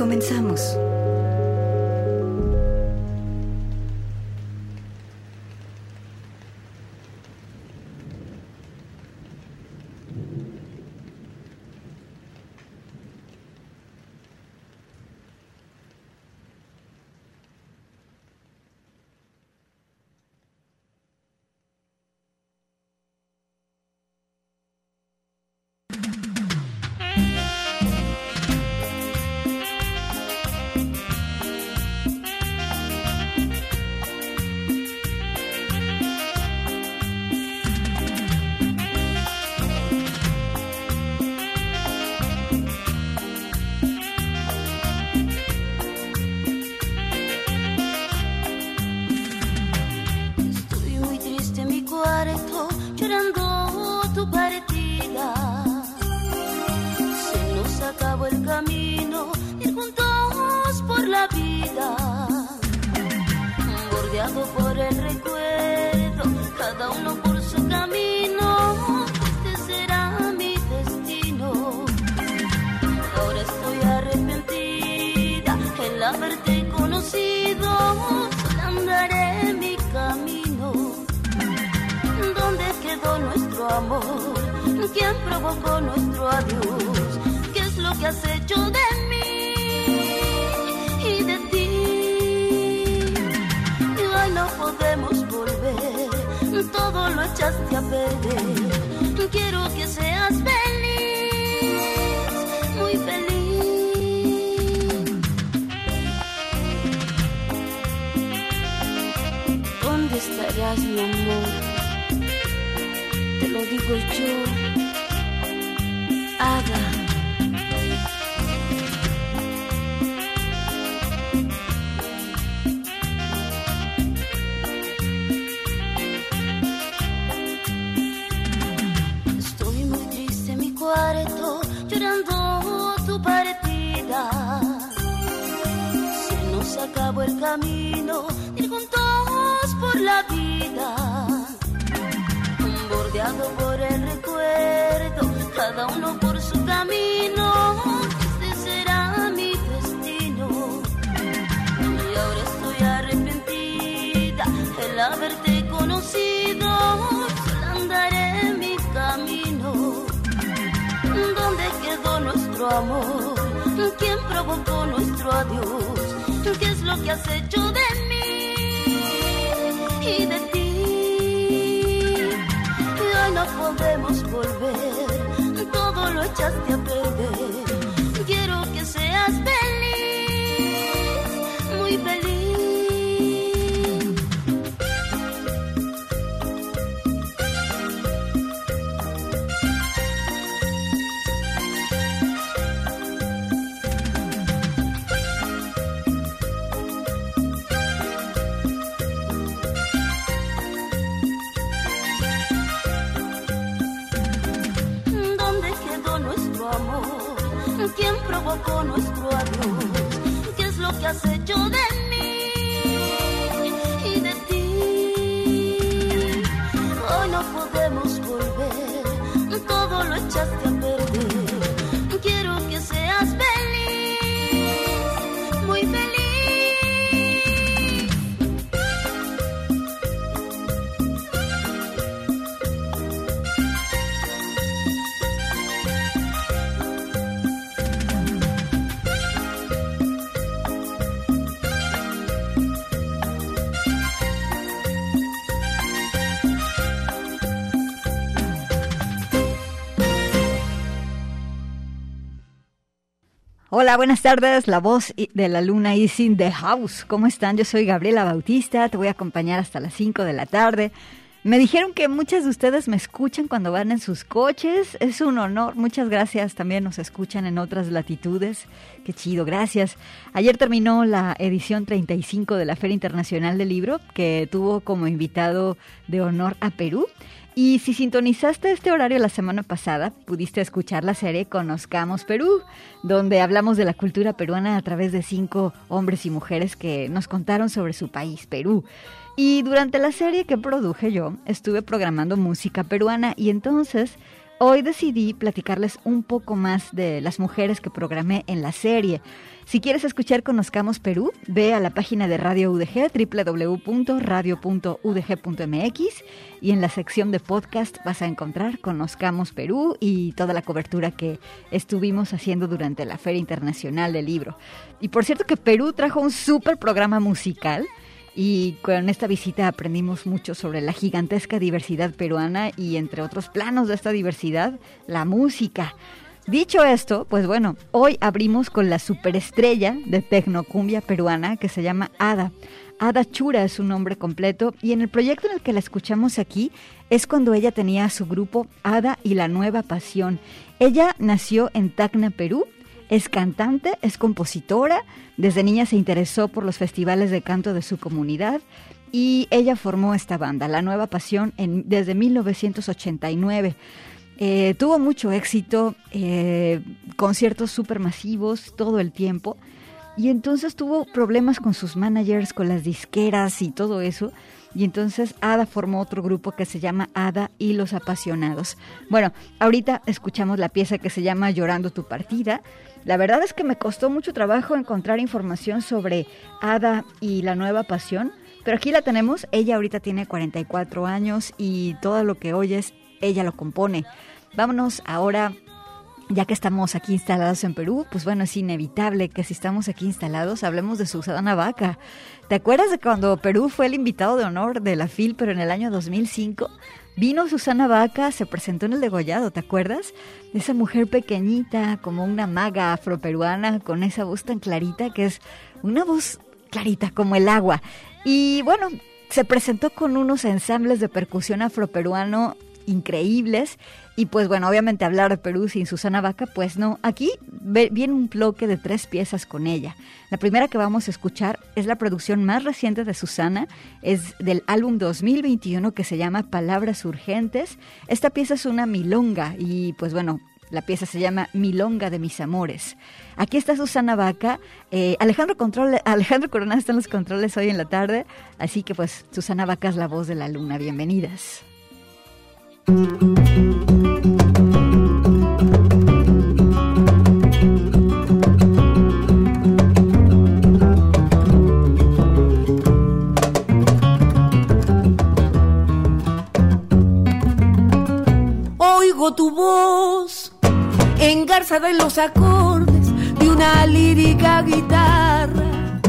Comenzamos. haberte conocido, andaré mi camino. ¿Dónde quedó nuestro amor? ¿Quién provocó nuestro adiós? ¿Qué es lo que has hecho de mí y de ti? Hoy no podemos volver, todo lo echaste a perder. Quiero que seas feliz. Te lo digo yo. cada uno por su camino. Este será mi destino. Y ahora estoy arrepentida el haberte conocido. Andaré mi camino. ¿Dónde quedó nuestro amor? ¿Quién provocó nuestro adiós? ¿Qué es lo que has hecho de mí y de ti? Y hoy no podemos volver just a baby. Hola, buenas tardes. La voz de la luna is in the house. ¿Cómo están? Yo soy Gabriela Bautista. Te voy a acompañar hasta las 5 de la tarde. Me dijeron que muchas de ustedes me escuchan cuando van en sus coches. Es un honor. Muchas gracias. También nos escuchan en otras latitudes. Qué chido, gracias. Ayer terminó la edición 35 de la Feria Internacional del Libro, que tuvo como invitado de honor a Perú. Y si sintonizaste este horario la semana pasada, pudiste escuchar la serie Conozcamos Perú, donde hablamos de la cultura peruana a través de cinco hombres y mujeres que nos contaron sobre su país, Perú. Y durante la serie que produje yo, estuve programando música peruana y entonces hoy decidí platicarles un poco más de las mujeres que programé en la serie. Si quieres escuchar Conozcamos Perú, ve a la página de Radio UDG, www.radio.udg.mx y en la sección de podcast vas a encontrar Conozcamos Perú y toda la cobertura que estuvimos haciendo durante la Feria Internacional del Libro. Y por cierto que Perú trajo un súper programa musical y con esta visita aprendimos mucho sobre la gigantesca diversidad peruana y entre otros planos de esta diversidad, la música. Dicho esto, pues bueno, hoy abrimos con la superestrella de tecnocumbia peruana que se llama Ada. Ada Chura es su nombre completo y en el proyecto en el que la escuchamos aquí es cuando ella tenía su grupo Ada y la Nueva Pasión. Ella nació en Tacna, Perú, es cantante, es compositora, desde niña se interesó por los festivales de canto de su comunidad y ella formó esta banda, La Nueva Pasión, en, desde 1989. Eh, tuvo mucho éxito, eh, conciertos supermasivos todo el tiempo y entonces tuvo problemas con sus managers, con las disqueras y todo eso. Y entonces Ada formó otro grupo que se llama Ada y los Apasionados. Bueno, ahorita escuchamos la pieza que se llama Llorando tu partida. La verdad es que me costó mucho trabajo encontrar información sobre Ada y la nueva pasión, pero aquí la tenemos. Ella ahorita tiene 44 años y todo lo que oyes, ella lo compone. Vámonos ahora ya que estamos aquí instalados en Perú, pues bueno, es inevitable que si estamos aquí instalados hablemos de Susana Vaca. ¿Te acuerdas de cuando Perú fue el invitado de honor de la FIL, pero en el año 2005? Vino Susana Vaca, se presentó en el degollado, ¿te acuerdas? Esa mujer pequeñita, como una maga afroperuana, con esa voz tan clarita, que es una voz clarita como el agua. Y bueno, se presentó con unos ensambles de percusión afroperuano increíbles. Y pues bueno, obviamente hablar de Perú sin Susana Vaca, pues no. Aquí viene un bloque de tres piezas con ella. La primera que vamos a escuchar es la producción más reciente de Susana, es del álbum 2021 que se llama Palabras Urgentes. Esta pieza es una milonga y pues bueno, la pieza se llama Milonga de mis amores. Aquí está Susana Vaca. Eh, Alejandro, Control, Alejandro Corona está en los controles hoy en la tarde. Así que pues Susana Vaca es la voz de la luna. Bienvenidas. Tu voz engarzada en los acordes de una lírica guitarra.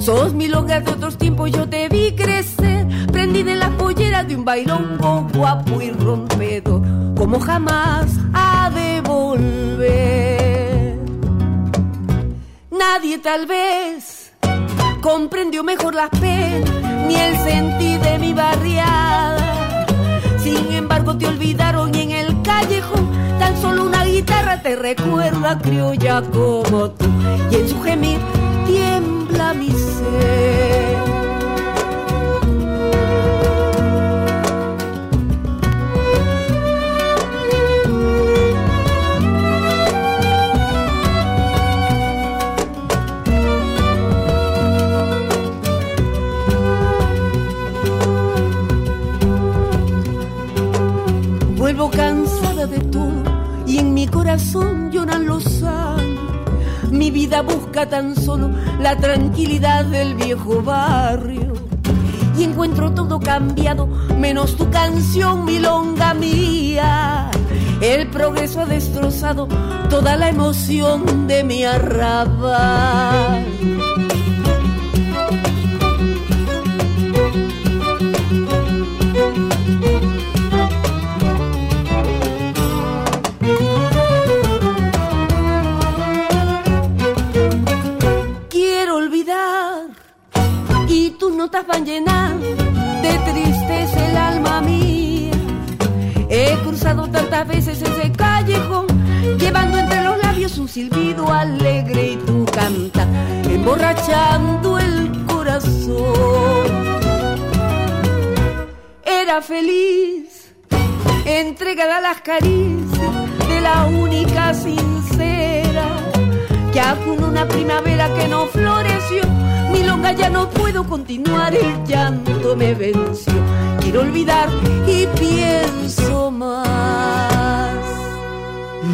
Sos mi loca de otros tiempos, yo te vi crecer prendida en la pollera de un bailongo guapo y rompedo, como jamás ha de volver. Nadie tal vez comprendió mejor las penas ni el sentir de mi barriada. Sin embargo te olvidaron y en el tan solo una guitarra te recuerda criolla como tú y en su gemir tiembla mi ser. Corazón lloran los años. Mi vida busca tan solo la tranquilidad del viejo barrio. Y encuentro todo cambiado, menos tu canción, milonga mía. El progreso ha destrozado toda la emoción de mi arrabal.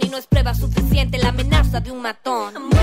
Y no es prueba suficiente la amenaza de un matón.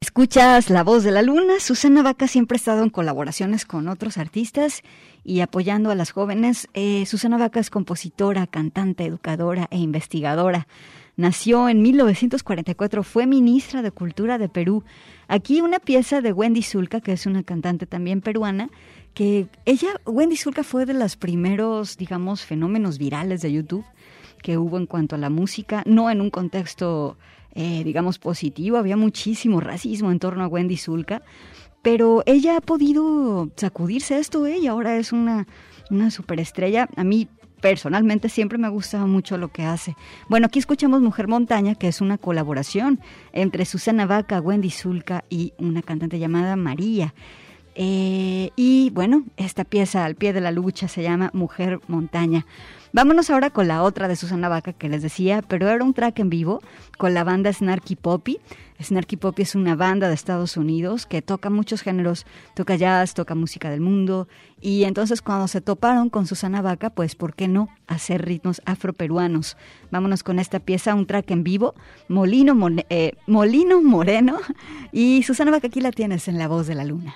Escuchas La Voz de la Luna. Susana Vaca siempre ha estado en colaboraciones con otros artistas y apoyando a las jóvenes. Eh, Susana Vaca es compositora, cantante, educadora e investigadora. Nació en 1944, fue ministra de Cultura de Perú. Aquí una pieza de Wendy Zulka, que es una cantante también peruana, que ella, Wendy Zulka fue de los primeros, digamos, fenómenos virales de YouTube que hubo en cuanto a la música, no en un contexto eh, digamos, positivo. Había muchísimo racismo en torno a Wendy Zulka, pero ella ha podido sacudirse esto, ella ¿eh? ahora es una, una superestrella. A mí personalmente siempre me ha gustado mucho lo que hace. Bueno, aquí escuchamos Mujer Montaña, que es una colaboración entre Susana Vaca, Wendy Zulka y una cantante llamada María. Eh, y bueno, esta pieza al pie de la lucha se llama Mujer Montaña. Vámonos ahora con la otra de Susana Vaca que les decía, pero era un track en vivo con la banda Snarky Poppy. Snarky Poppy es una banda de Estados Unidos que toca muchos géneros, toca jazz, toca música del mundo. Y entonces cuando se toparon con Susana Vaca, pues ¿por qué no hacer ritmos afroperuanos? Vámonos con esta pieza, un track en vivo, Molino, eh, Molino Moreno. Y Susana Vaca aquí la tienes en La Voz de la Luna.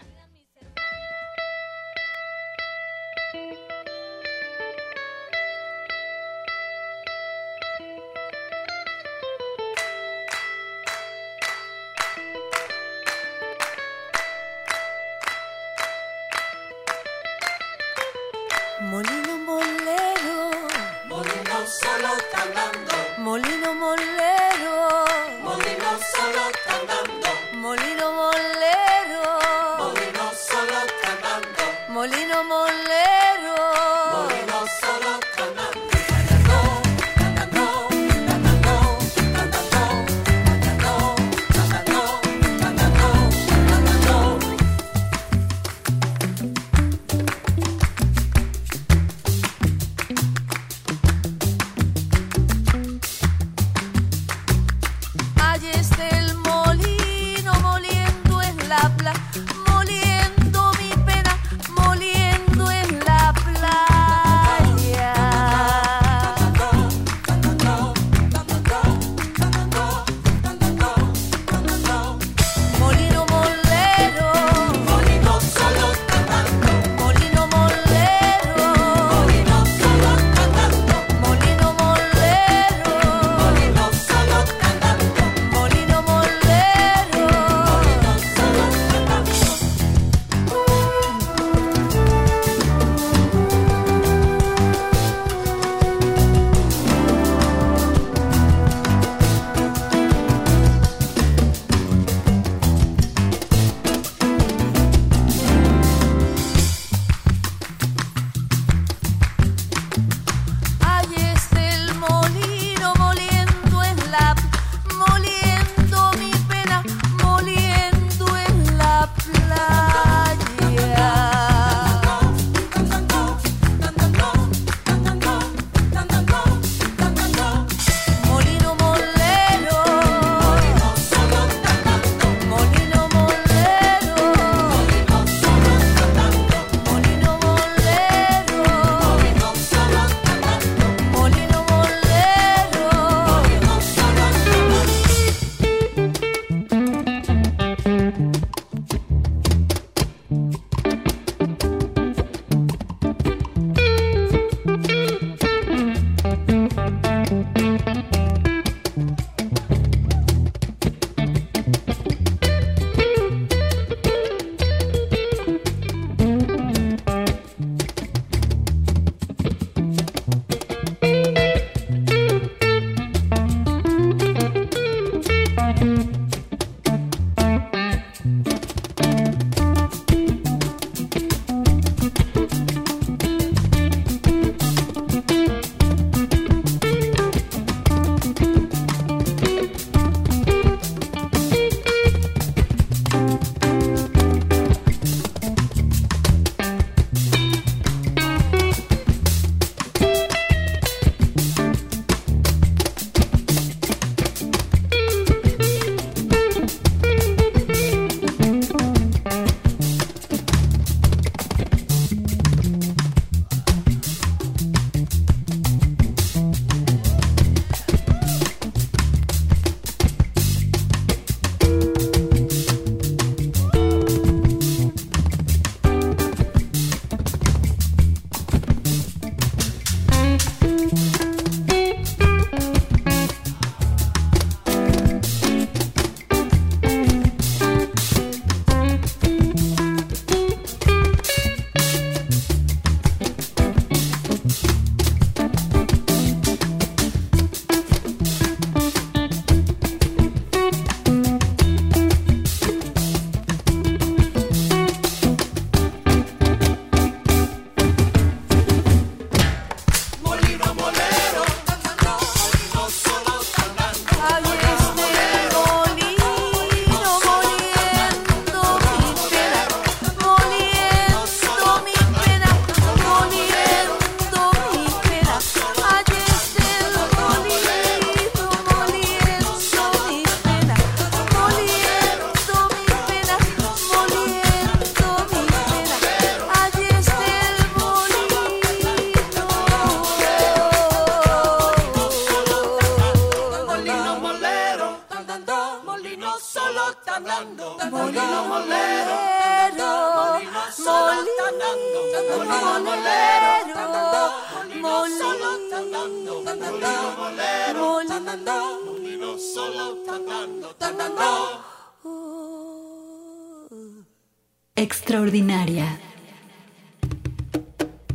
Extraordinaria.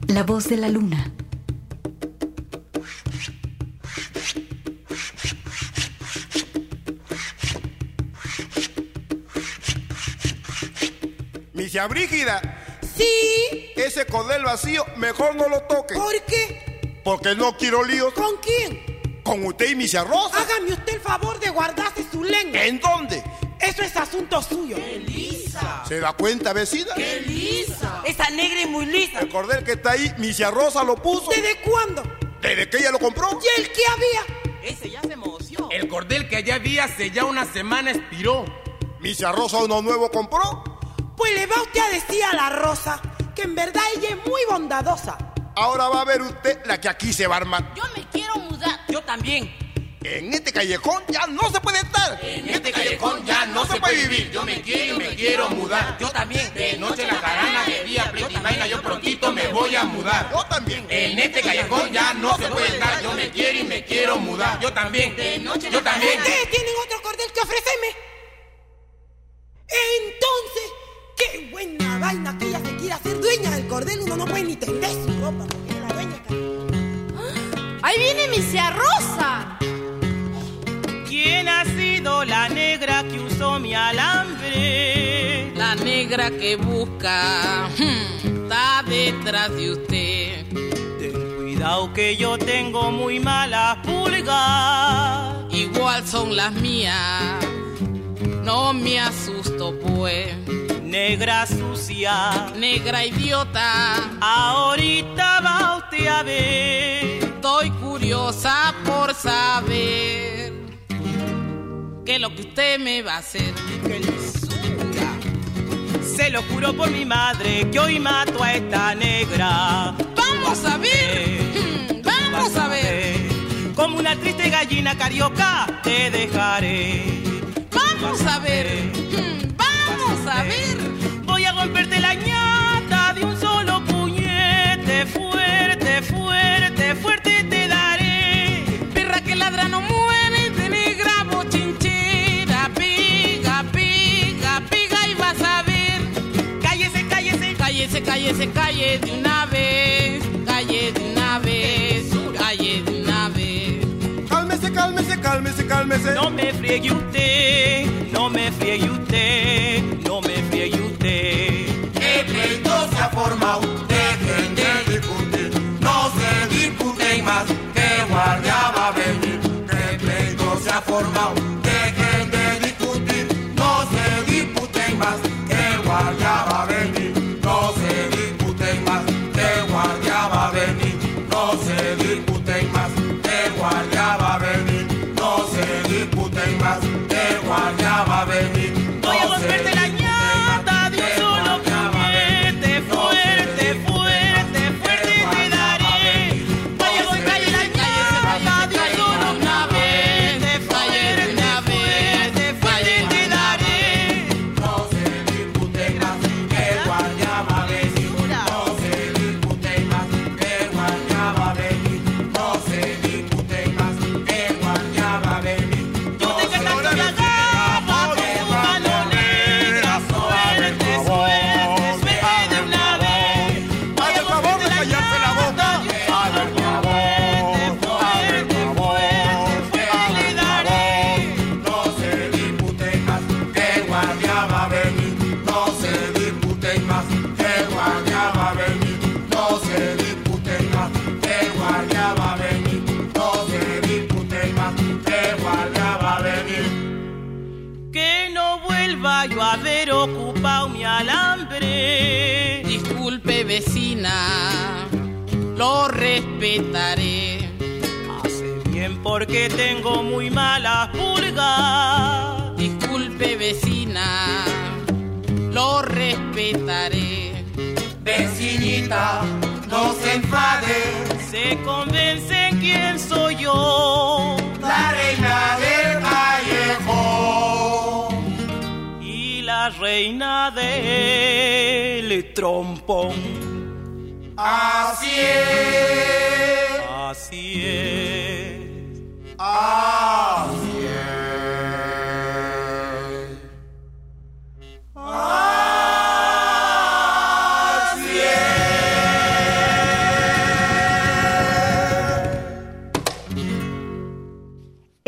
La voz de la luna. Misia Brígida, Sí. ese cordel vacío mejor no lo toque. ¿Por qué? Porque no quiero líos ¿Con quién? con usted y Misia Rosa. Hágame usted el favor de guardarse su lengua. ¿En dónde? Eso es asunto suyo. ¿Se da cuenta, vecina? Esa negra es muy lisa. El cordel que está ahí, Misia Rosa lo puso. ¿Desde cuándo? Desde que ella lo compró. ¿Y el que había? El cordel que allá había hace ya una semana expiró. Misia Rosa uno nuevo compró. Pues le va usted a decir a la Rosa que en verdad ella es muy bondadosa. Ahora va a ver usted la que aquí se va a armar. Yo me quiero mudar. Yo también. En este callejón ya no se puede estar. En este callejón ya no se puede vivir. Yo me quiero y me quiero mudar. Yo también. De noche en la jarana, de día vaina, yo prontito me voy a mudar. Yo también. En este callejón ya no se puede estar. Yo me quiero y me quiero mudar. Yo también. Yo también. ¿Ustedes tienen otro cordel que ofrecerme? Entonces, qué buena vaina que ella se quiera hacer dueña del cordel. Uno no puede ni tender mi alambre? La negra que busca está detrás de usted. Ten cuidado que yo tengo muy malas pulgas. Igual son las mías. No me asusto pues. Negra sucia, Negra idiota. ahorita va usted a ver. Estoy curiosa por saber qué es lo que usted me va a hacer. ¡Qué lisura! Se lo juro por mi madre que hoy mato a esta negra. Vamos a ver. hmm, Vamos a ver. Como una triste gallina carioca te dejaré. Vamos a ver. Vamos a ver. Voy a romperte la ñata de un solo puñete. Fuerte, Cállese, calle de una vez. Calle de una vez. Calle de una vez. Cálmese, cálmese, cálmese, cálmese. No me friegue usted, no me friegue usted, no me friegue usted. El pleito se ha formado. Dejen de discutir. No se disputen más. Que guardia va a venir. El pleito se ha formado. Tengo muy malas pulgas. Disculpe vecina, lo respetaré. Vecinita, no se enfade, Se convencen quién soy yo. la reina del callejón. Y la reina del trompón. Así es, Así es.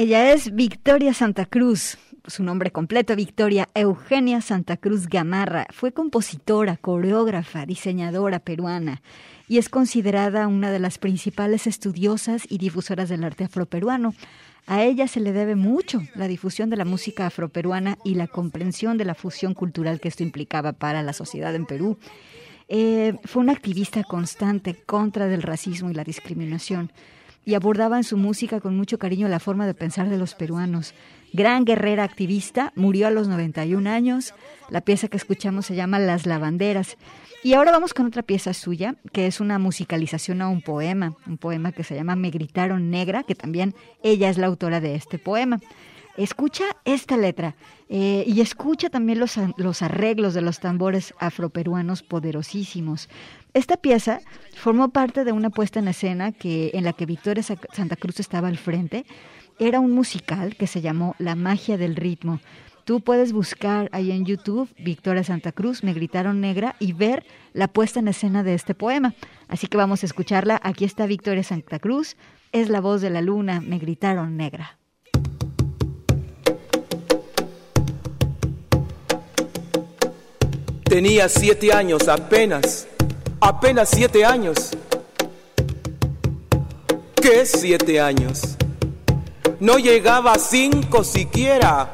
Ella es Victoria Santa Cruz. Su nombre completo, Victoria Eugenia Santa Cruz Gamarra. Fue compositora, coreógrafa, diseñadora peruana y es considerada una de las principales estudiosas y difusoras del arte afroperuano. A ella se le debe mucho la difusión de la música afroperuana y la comprensión de la fusión cultural que esto implicaba para la sociedad en Perú. Eh, fue una activista constante contra el racismo y la discriminación. y abordaba en su música con mucho cariño la forma de pensar de los peruanos. Gran guerrera activista, murió a los 91 años. La pieza que escuchamos se llama Las Lavanderas. Y ahora vamos con otra pieza suya, que es una musicalización a un poema, un poema que se llama Me gritaron negra, que también ella es la autora de este poema. Escucha esta letra eh, y escucha también los, los arreglos de los tambores afroperuanos poderosísimos. Esta pieza formó parte de una puesta en escena que, en la que Victoria Sa- Santa Cruz estaba al frente. Era un musical que se llamó La magia del ritmo. Tú puedes buscar ahí en YouTube Victoria Santa Cruz, Me gritaron negra y ver la puesta en escena de este poema. Así que vamos a escucharla. Aquí está Victoria Santa Cruz. Es la voz de la luna, Me gritaron negra. Tenía siete años apenas, apenas siete años. ¿Qué siete años? No llegaba a cinco siquiera.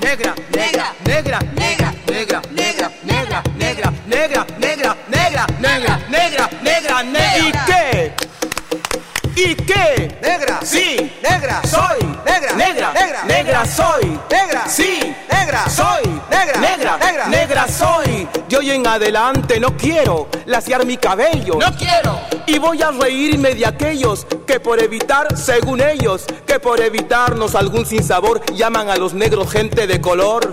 Negra, negra, negra, negra, negra, negra, negra, negra, negra, negra, negra, negra, negra, negra, negra. ¿Y qué? ¿Y qué? Negra. Sí. Negra. Soy. Negra. Negra. Negra. Negra soy. Negra. Sí. Negra. Soy. Hoy en adelante no quiero laciar mi cabello. no quiero, Y voy a reírme de aquellos que por evitar, según ellos, que por evitarnos algún sinsabor llaman a los negros gente de color.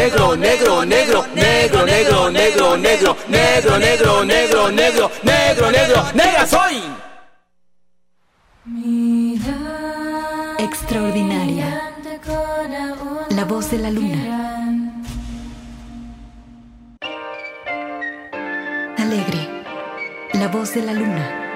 negro, negro, negro, negro, negro, negro, negro, negro, negro, negro, negro, negro, negra soy. Extraordinaria. La voz de la luna. Alegre. La voz de la luna.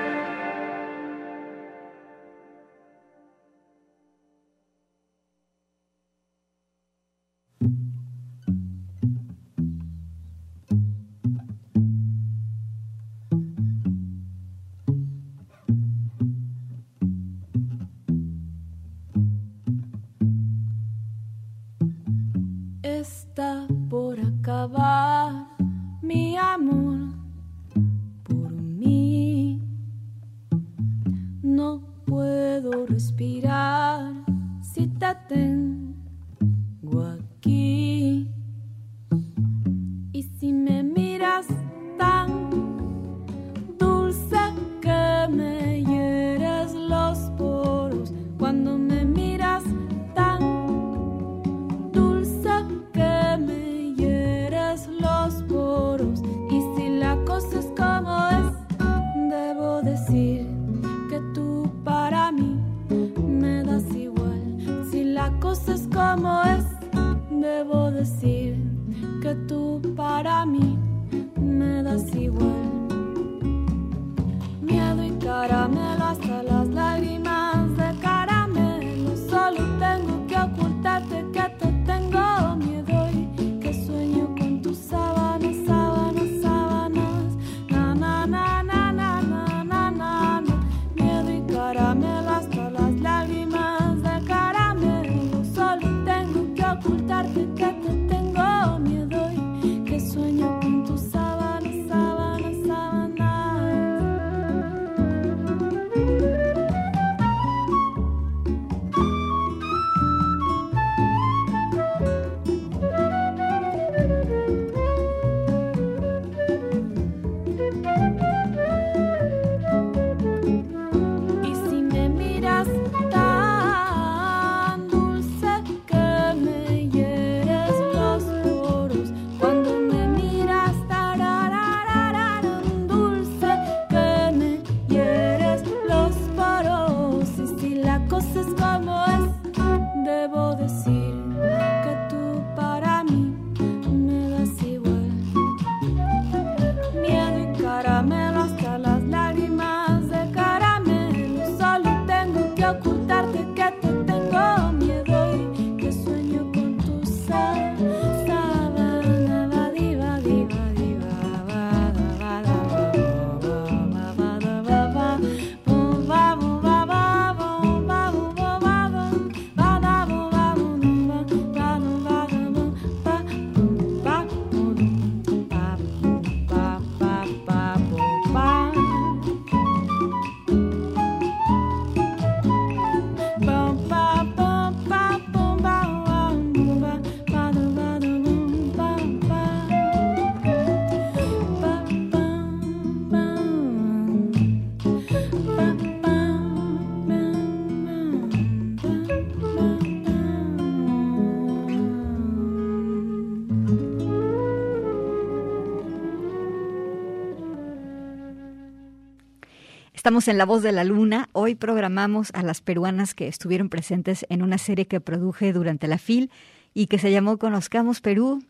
Estamos en La Voz de la Luna. Hoy programamos a las peruanas que estuvieron presentes en una serie que produje durante la FIL y que se llamó Conozcamos Perú.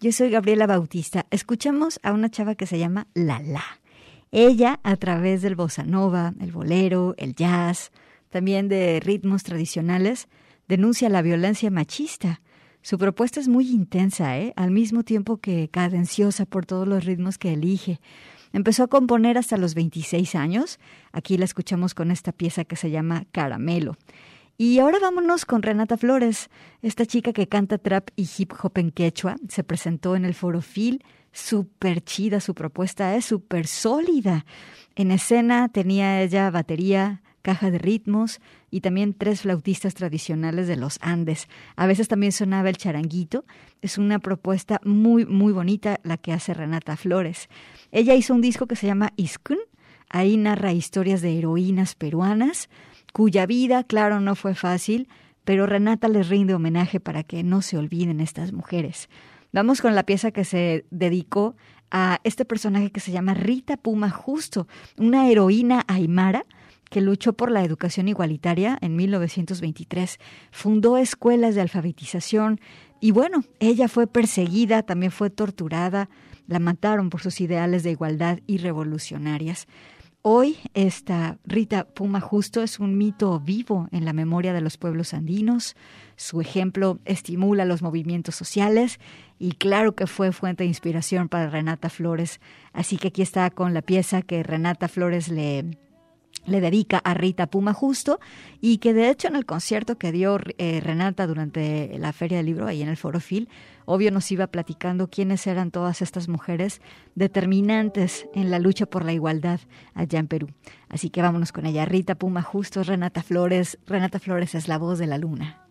Yo soy Gabriela Bautista. Escuchamos a una chava que se llama Lala. Ella, a través del bossa nova, el bolero, el jazz, también de ritmos tradicionales, denuncia la violencia machista. Su propuesta es muy intensa, ¿eh? al mismo tiempo que cadenciosa por todos los ritmos que elige. Empezó a componer hasta los 26 años. Aquí la escuchamos con esta pieza que se llama Caramelo. Y ahora vámonos con Renata Flores, esta chica que canta trap y hip hop en quechua. Se presentó en el Foro Phil. Súper chida su propuesta, es súper sólida. En escena tenía ella batería, caja de ritmos y también tres flautistas tradicionales de los Andes. A veces también sonaba el charanguito. Es una propuesta muy, muy bonita la que hace Renata Flores. Ella hizo un disco que se llama Iskun. Ahí narra historias de heroínas peruanas, cuya vida, claro, no fue fácil, pero Renata les rinde homenaje para que no se olviden estas mujeres. Vamos con la pieza que se dedicó a este personaje que se llama Rita Puma Justo, una heroína aymara que luchó por la educación igualitaria en 1923, fundó escuelas de alfabetización y bueno, ella fue perseguida, también fue torturada, la mataron por sus ideales de igualdad y revolucionarias. Hoy esta Rita Puma Justo es un mito vivo en la memoria de los pueblos andinos. Su ejemplo estimula los movimientos sociales y claro que fue fuente de inspiración para Renata Flores. Así que aquí está con la pieza que Renata Flores le, le dedica a Rita Puma Justo y que de hecho en el concierto que dio eh, Renata durante la Feria del Libro ahí en el Foro Phil, obvio nos iba platicando quiénes eran todas estas mujeres determinantes en la lucha por la igualdad allá en Perú. Así que vámonos con ella. Rita Puma Justo, Renata Flores. Renata Flores es la voz de la luna.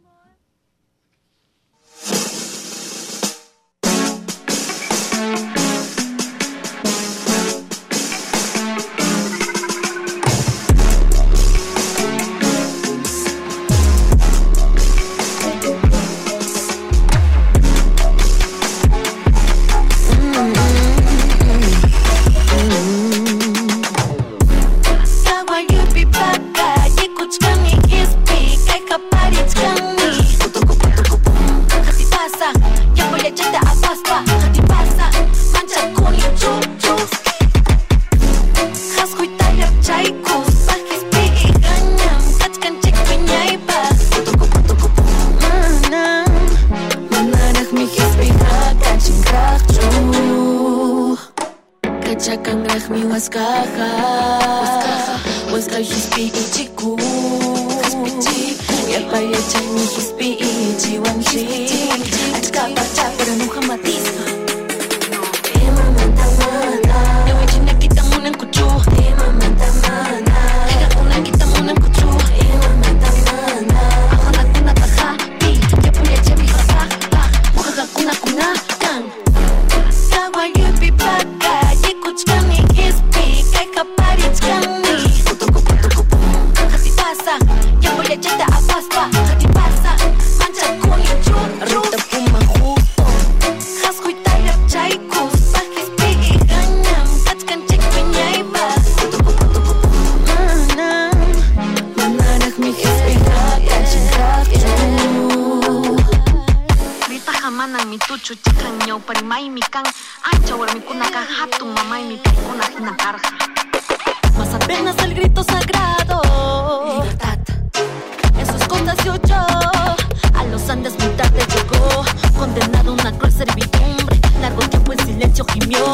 chuchikan ñawpari maymi kan ancha warmikunaqa hatun mamaymi paykuna hinakarqa mas apenas el grito sagrado. Libertad. Eso escondacio yo a los andes muy tarde llegó condenado a una cruel servidumbre. Largo tiempo en silencio gimió.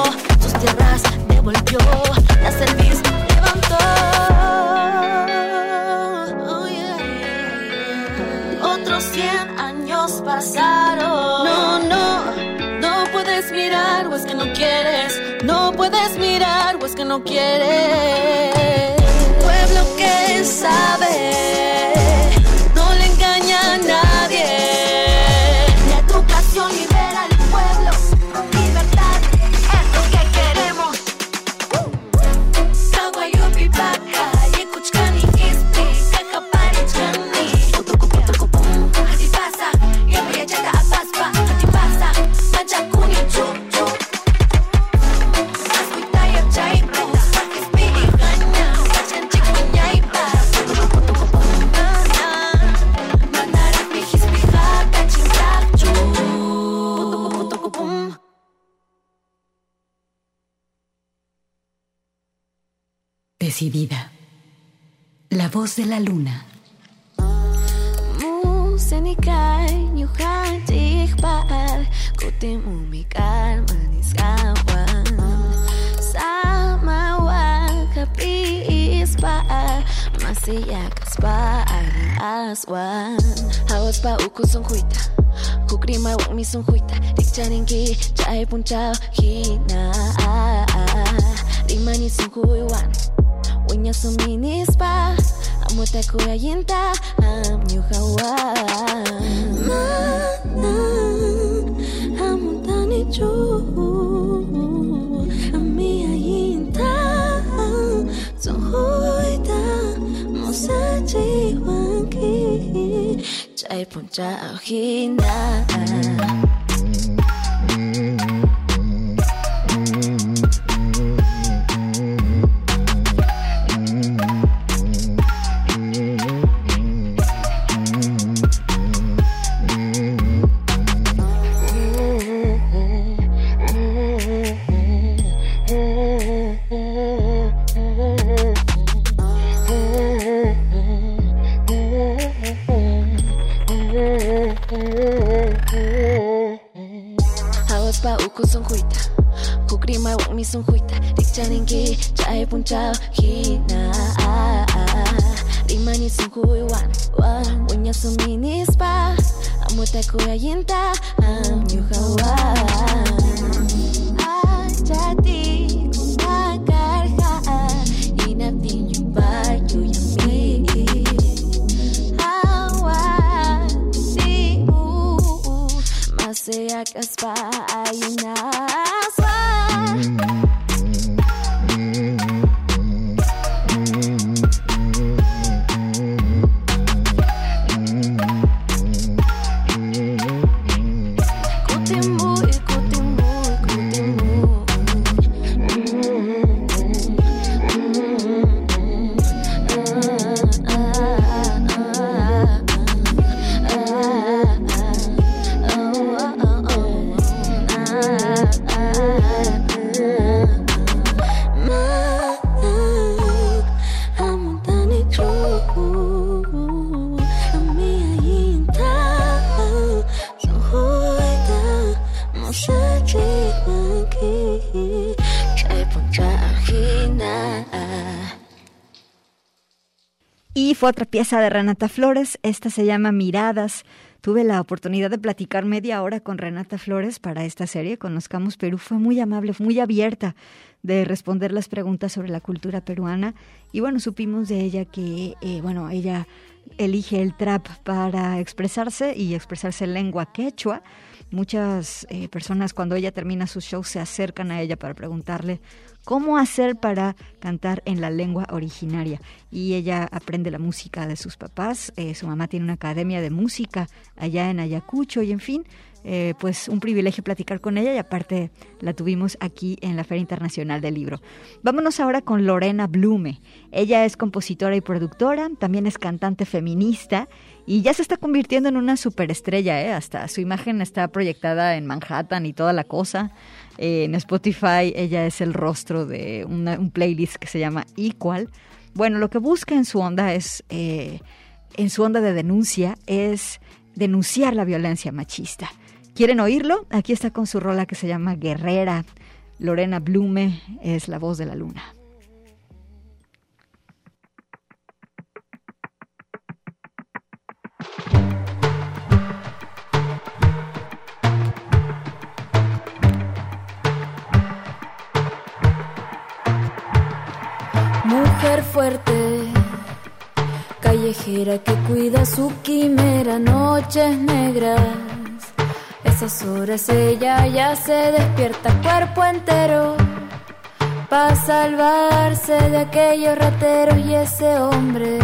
Sus tierras de no puedes mirar, pues que no quieres. Pueblo que sabe. de la luna. aswan pa ki punchao Mutakuraginta, Amnyuhawa. Mana, Amutani Chu, Amiaginta, Sonhuita, Musachi Wanki, Chai Puncha Ojinda. Otra pieza de Renata Flores, esta se llama Miradas. Tuve la oportunidad de platicar media hora con Renata Flores para esta serie, Conozcamos Perú. Fue muy amable, muy abierta de responder las preguntas sobre la cultura peruana. Y bueno, supimos de ella que, eh, bueno, ella elige el trap para expresarse y expresarse en lengua quechua. Muchas eh, personas cuando ella termina sus shows se acercan a ella para preguntarle cómo hacer para cantar en la lengua originaria. Y ella aprende la música de sus papás. Eh, su mamá tiene una academia de música allá en Ayacucho y en fin. Eh, pues un privilegio platicar con ella y aparte la tuvimos aquí en la Feria Internacional del Libro. Vámonos ahora con Lorena Blume. Ella es compositora y productora, también es cantante feminista y ya se está convirtiendo en una superestrella, ¿eh? hasta su imagen está proyectada en Manhattan y toda la cosa. Eh, en Spotify ella es el rostro de una- un playlist que se llama Equal. Bueno, lo que busca en su onda es, eh, en su onda de denuncia, es denunciar la violencia machista. ¿Quieren oírlo? Aquí está con su rola que se llama Guerrera. Lorena Blume es la voz de la luna. Mujer fuerte, callejera que cuida su quimera, noches negras. Esas ella ya se despierta cuerpo entero para salvarse de aquellos rateros y ese hombre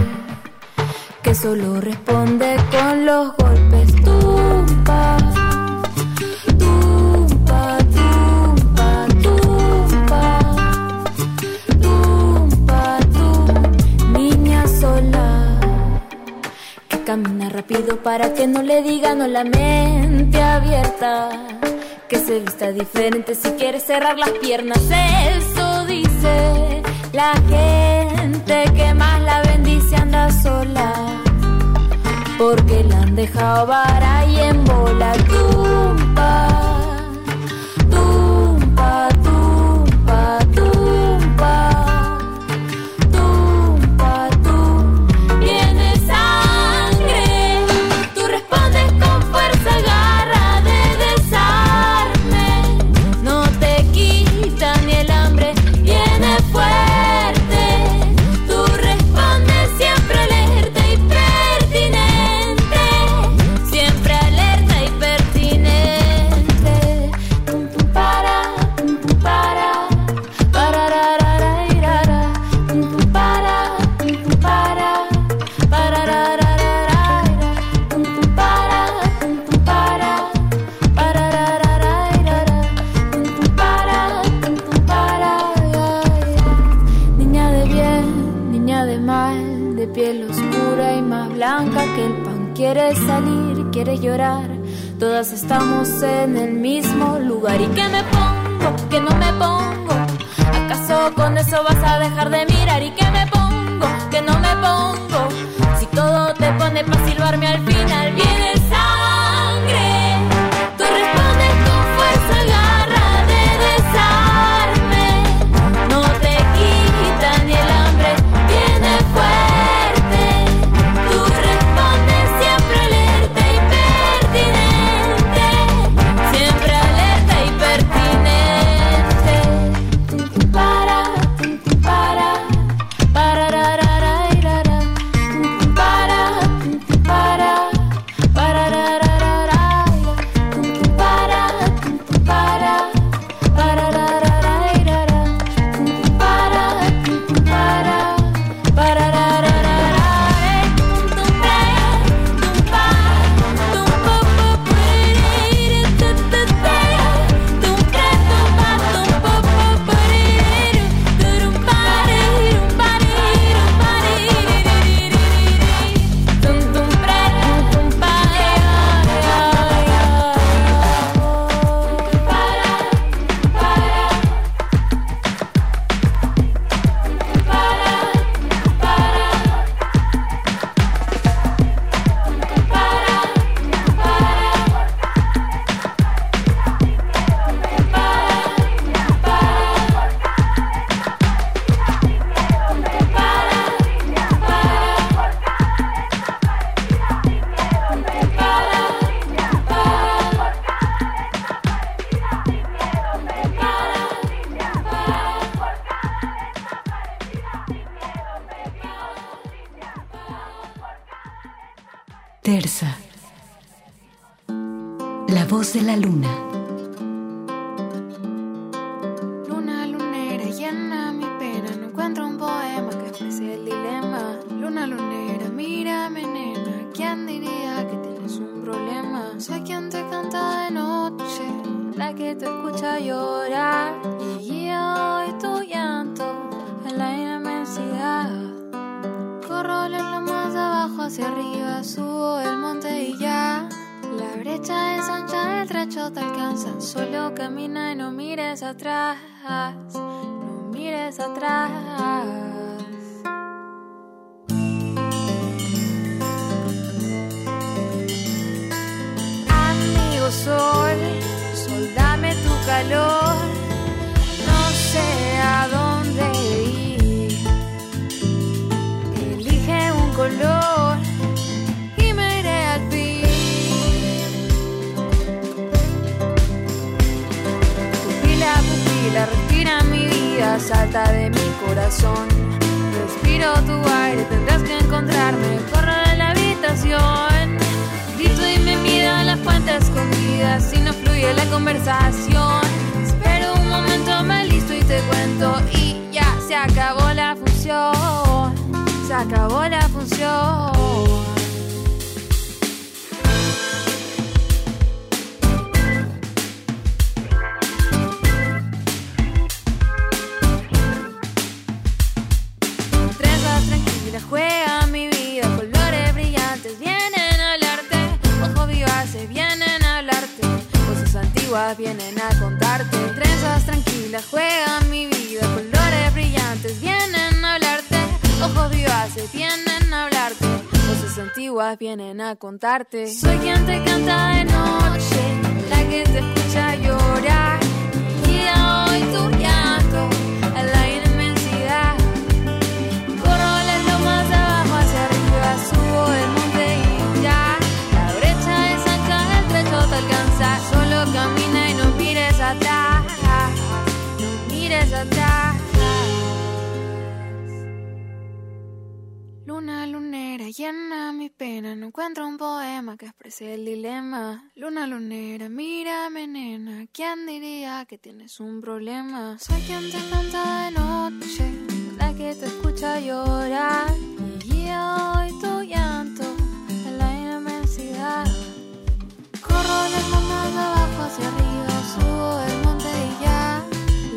que solo responde con los golpes. Tumpa, tumpa, tumpa, tumpa. Tumpa, tum, niña sola que camina rápido para que no le digan o la mente que se vista diferente si quiere cerrar las piernas. Eso dice la gente que más la bendice anda sola porque la han dejado vara y en bola No sé a dónde ir. Elige un color y me iré al fin. Pupila, pupila, respira mi vida, salta de mi corazón. Respiro tu aire, tendrás que encontrarme. Corro de la habitación. Grito y me miro en la fuente escondida, si no fluye la conversación. Cuento. Y ya se acabó la función. Se acabó la función. Juega mi vida, colores brillantes vienen a hablarte, ojos vivaces vienen a hablarte, cosas antiguas vienen a contarte. Trenzas tranquilas, juega vienen a hablarte, cosas antiguas vienen a contarte. Soy quien te canta de noche, la que te escucha llorar, y hoy tu llanto a la inmensidad. Corro las lomas de abajo hacia arriba, subo el monte y ya. La brecha es ancha, el trecho te alcanza. Solo camina y no mires atrás. No mires atrás. Luna lunera llena mi pena, no encuentro un poema que exprese el dilema. Luna lunera, mírame nena, ¿quién diría que tienes un problema? Soy quien te canta de noche, la que te escucha llorar y hoy tu llanto en la inmensidad. Corro las manos de abajo hacia arriba, subo el monte y ya.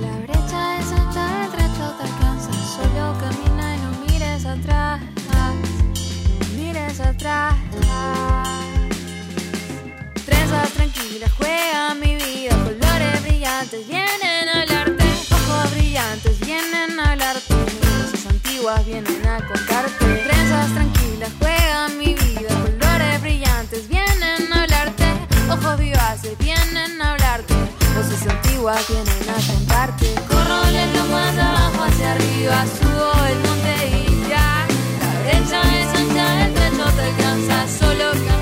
La brecha es ancha, el trecho te alcanza, solo camina y no mires atrás. Mires atrás. Trenzas tranquilas, juega mi vida, colores brillantes vienen a hablarte, ojos brillantes vienen a hablarte, cosas antiguas vienen a contarte. Trenzas tranquilas, juega mi vida, colores brillantes vienen a hablarte, ojos vivaces vienen a hablarte, cosas antiguas vienen a contarte. Corro las lomas abajo hacia arriba, subo el monte y ya. La brecha es ancha, alcanza, solo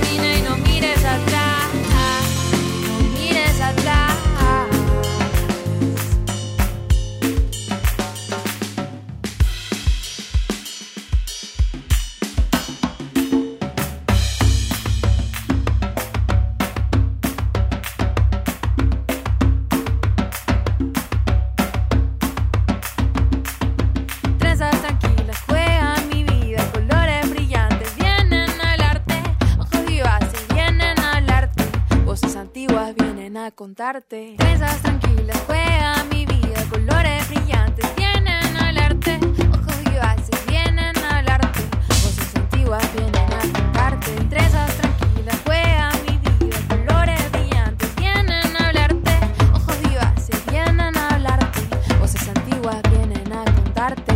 contarte. Trenzas tranquilas, juega mi vida, colores brillantes vienen a hablarte, ojos vivaces vienen a hablarte, voces antiguas vienen a contarte. Trenzas tranquilas, juega mi vida, colores brillantes vienen a hablarte, ojos vivaces vienen a hablarte, voces antiguas vienen a contarte.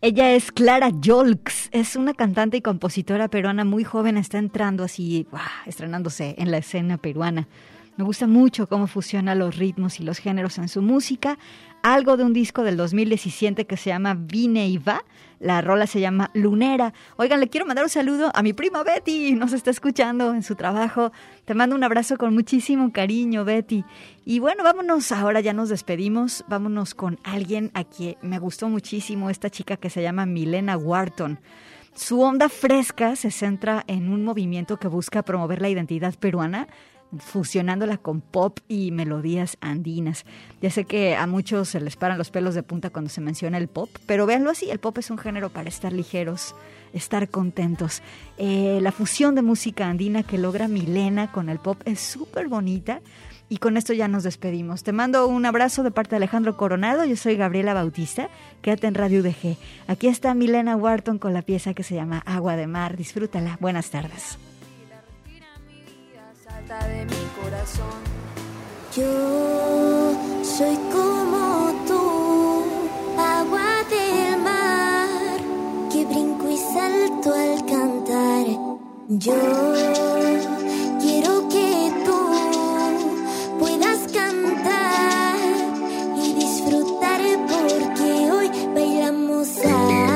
Ella es Clara Yolks, es una cantante y compositora peruana muy joven, está entrando así, estrenándose en la escena peruana. Me gusta mucho cómo fusiona los ritmos y los géneros en su música. Algo de un disco del 2017 que se llama Vine y Va. La rola se llama Lunera. Oigan, le quiero mandar un saludo a mi prima Betty. Nos está escuchando en su trabajo. Te mando un abrazo con muchísimo cariño, Betty. Y bueno, vámonos. Ahora ya nos despedimos. Vámonos con alguien a quien me gustó muchísimo. Esta chica que se llama Milena Wharton. Su onda fresca se centra en un movimiento que busca promover la identidad peruana fusionándola con pop y melodías andinas. Ya sé que a muchos se les paran los pelos de punta cuando se menciona el pop, pero véanlo así, el pop es un género para estar ligeros, estar contentos. Eh, la fusión de música andina que logra Milena con el pop es súper bonita. Y con esto ya nos despedimos. Te mando un abrazo de parte de Alejandro Coronado. Yo soy Gabriela Bautista. Quédate en Radio UDG. Aquí está Milena Wharton con la pieza que se llama Agua de Mar. Disfrútala. Buenas tardes de mi corazón. Yo soy como tú, agua del mar, que brinco y salto al cantar. Yo quiero que tú puedas cantar y disfrutar porque hoy bailamos a...